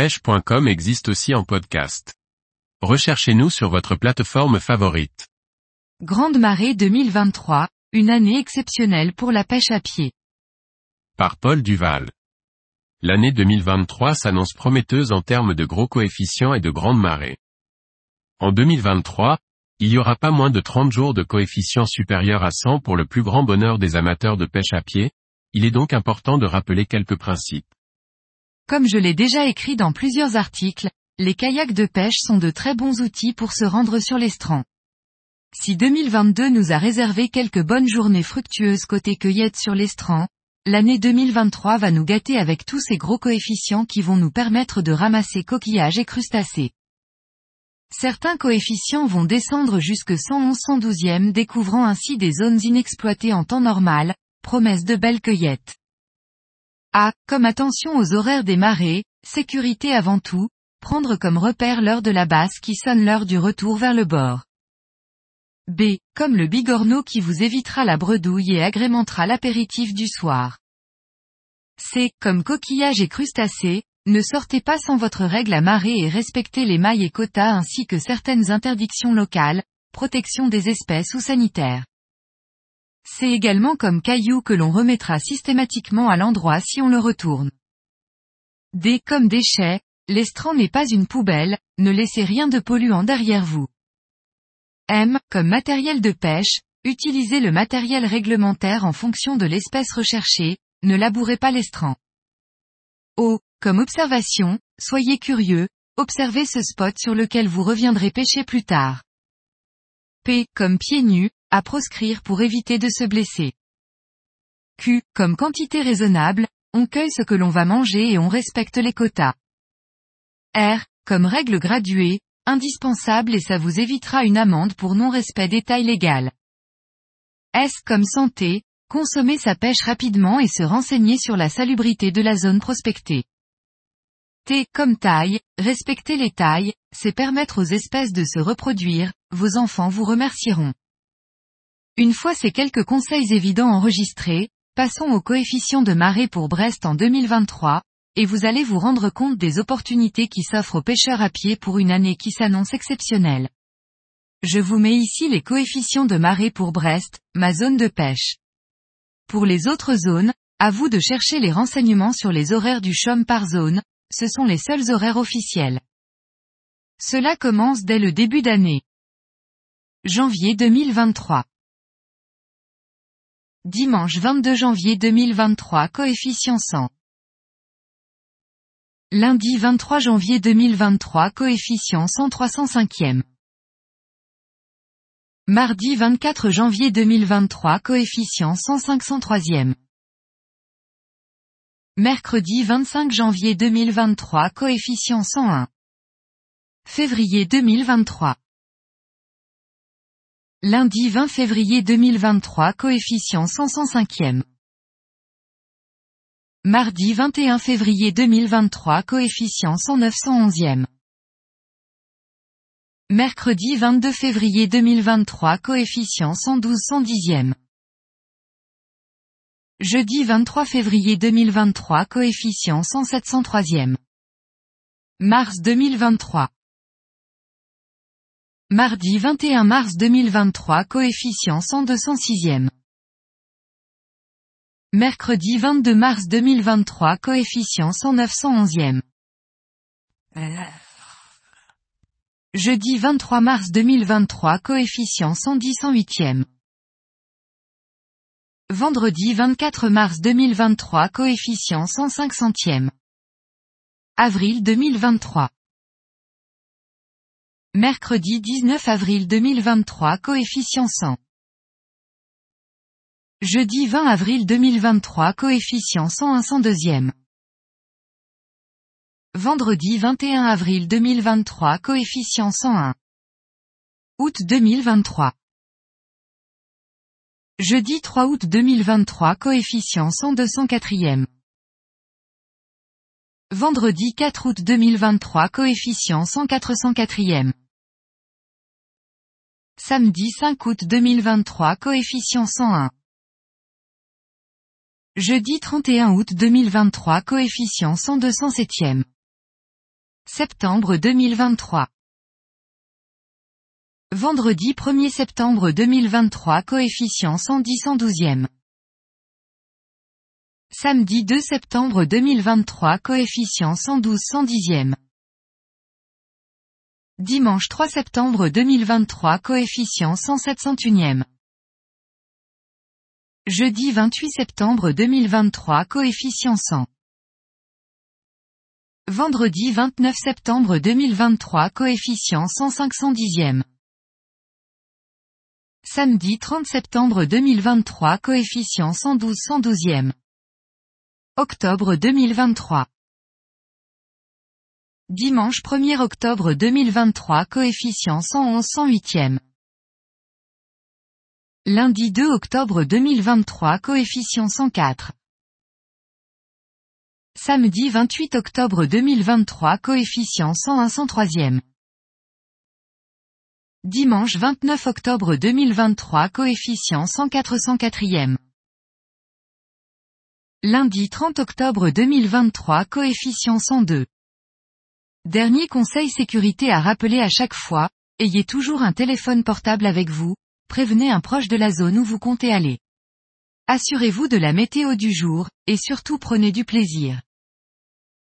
pêche.com existe aussi en podcast. Recherchez-nous sur votre plateforme favorite. Grande marée 2023, une année exceptionnelle pour la pêche à pied. Par Paul Duval. L'année 2023 s'annonce prometteuse en termes de gros coefficients et de grandes marées. En 2023, il y aura pas moins de 30 jours de coefficients supérieurs à 100 pour le plus grand bonheur des amateurs de pêche à pied, il est donc important de rappeler quelques principes. Comme je l'ai déjà écrit dans plusieurs articles, les kayaks de pêche sont de très bons outils pour se rendre sur l'estran. Si 2022 nous a réservé quelques bonnes journées fructueuses côté cueillette sur l'estran, l'année 2023 va nous gâter avec tous ces gros coefficients qui vont nous permettre de ramasser coquillages et crustacés. Certains coefficients vont descendre jusque 111-112e découvrant ainsi des zones inexploitées en temps normal, promesse de belles cueillettes. A. Comme attention aux horaires des marées, sécurité avant tout, prendre comme repère l'heure de la basse qui sonne l'heure du retour vers le bord. B. Comme le bigorneau qui vous évitera la bredouille et agrémentera l'apéritif du soir. C. Comme coquillage et crustacés, ne sortez pas sans votre règle à marée et respectez les mailles et quotas ainsi que certaines interdictions locales, protection des espèces ou sanitaires. C'est également comme caillou que l'on remettra systématiquement à l'endroit si on le retourne. D comme déchets, l'estran n'est pas une poubelle, ne laissez rien de polluant derrière vous. M, comme matériel de pêche, utilisez le matériel réglementaire en fonction de l'espèce recherchée, ne labourez pas l'estran. O, comme observation, soyez curieux, observez ce spot sur lequel vous reviendrez pêcher plus tard. P, comme pieds nus, à proscrire pour éviter de se blesser. Q, comme quantité raisonnable, on cueille ce que l'on va manger et on respecte les quotas. R, comme règle graduée, indispensable et ça vous évitera une amende pour non-respect des tailles légales. S comme santé, consommer sa pêche rapidement et se renseigner sur la salubrité de la zone prospectée. T comme taille, respecter les tailles, c'est permettre aux espèces de se reproduire, vos enfants vous remercieront. Une fois ces quelques conseils évidents enregistrés, passons au coefficient de marée pour Brest en 2023, et vous allez vous rendre compte des opportunités qui s'offrent aux pêcheurs à pied pour une année qui s'annonce exceptionnelle. Je vous mets ici les coefficients de marée pour Brest, ma zone de pêche. Pour les autres zones, à vous de chercher les renseignements sur les horaires du CHOM par zone, ce sont les seuls horaires officiels. Cela commence dès le début d'année. Janvier 2023. Dimanche 22 janvier 2023 coefficient 100. Lundi 23 janvier 2023 coefficient 100 305e. Mardi 24 janvier 2023 coefficient 105 103e. Mercredi 25 janvier 2023 coefficient 101. Février 2023. Lundi 20 février 2023 coefficient 105e. Mardi 21 février 2023 coefficient 109 111e. Mercredi 22 février 2023 coefficient 112 110e. Jeudi 23 février 2023 coefficient 107 103e. Mars 2023. Mardi 21 mars 2023 coefficient 100 206e. Mercredi 22 mars 2023 coefficient 109 111e. Jeudi 23 mars 2023 coefficient 110 108e. Vendredi 24 mars 2023 coefficient 105 centième. Avril 2023. Mercredi 19 avril 2023 coefficient 100. Jeudi 20 avril 2023 coefficient 101 102e. Vendredi 21 avril 2023 coefficient 101. Août 2023. Jeudi 3 août 2023 coefficient 100 204e. Vendredi 4 août 2023 coefficient 100 404e. Samedi 5 août 2023 coefficient 101. Jeudi 31 août 2023 coefficient 100 207e. Septembre 2023. Vendredi 1er septembre 2023 coefficient 110 112e. Samedi 2 septembre 2023 coefficient 112 110e. Dimanche 3 septembre 2023 coefficient 107 101e. Jeudi 28 septembre 2023 coefficient 100. Vendredi 29 septembre 2023 coefficient 105 110e. Samedi 30 septembre 2023 coefficient 112 112e. Octobre 2023. Dimanche 1er octobre 2023 coefficient 111 108e. Lundi 2 octobre 2023 coefficient 104. Samedi 28 octobre 2023 coefficient 101 103e. Dimanche 29 octobre 2023 coefficient 104 104e. Lundi 30 octobre 2023 coefficient 102. Dernier conseil sécurité à rappeler à chaque fois, ayez toujours un téléphone portable avec vous, prévenez un proche de la zone où vous comptez aller. Assurez-vous de la météo du jour, et surtout prenez du plaisir.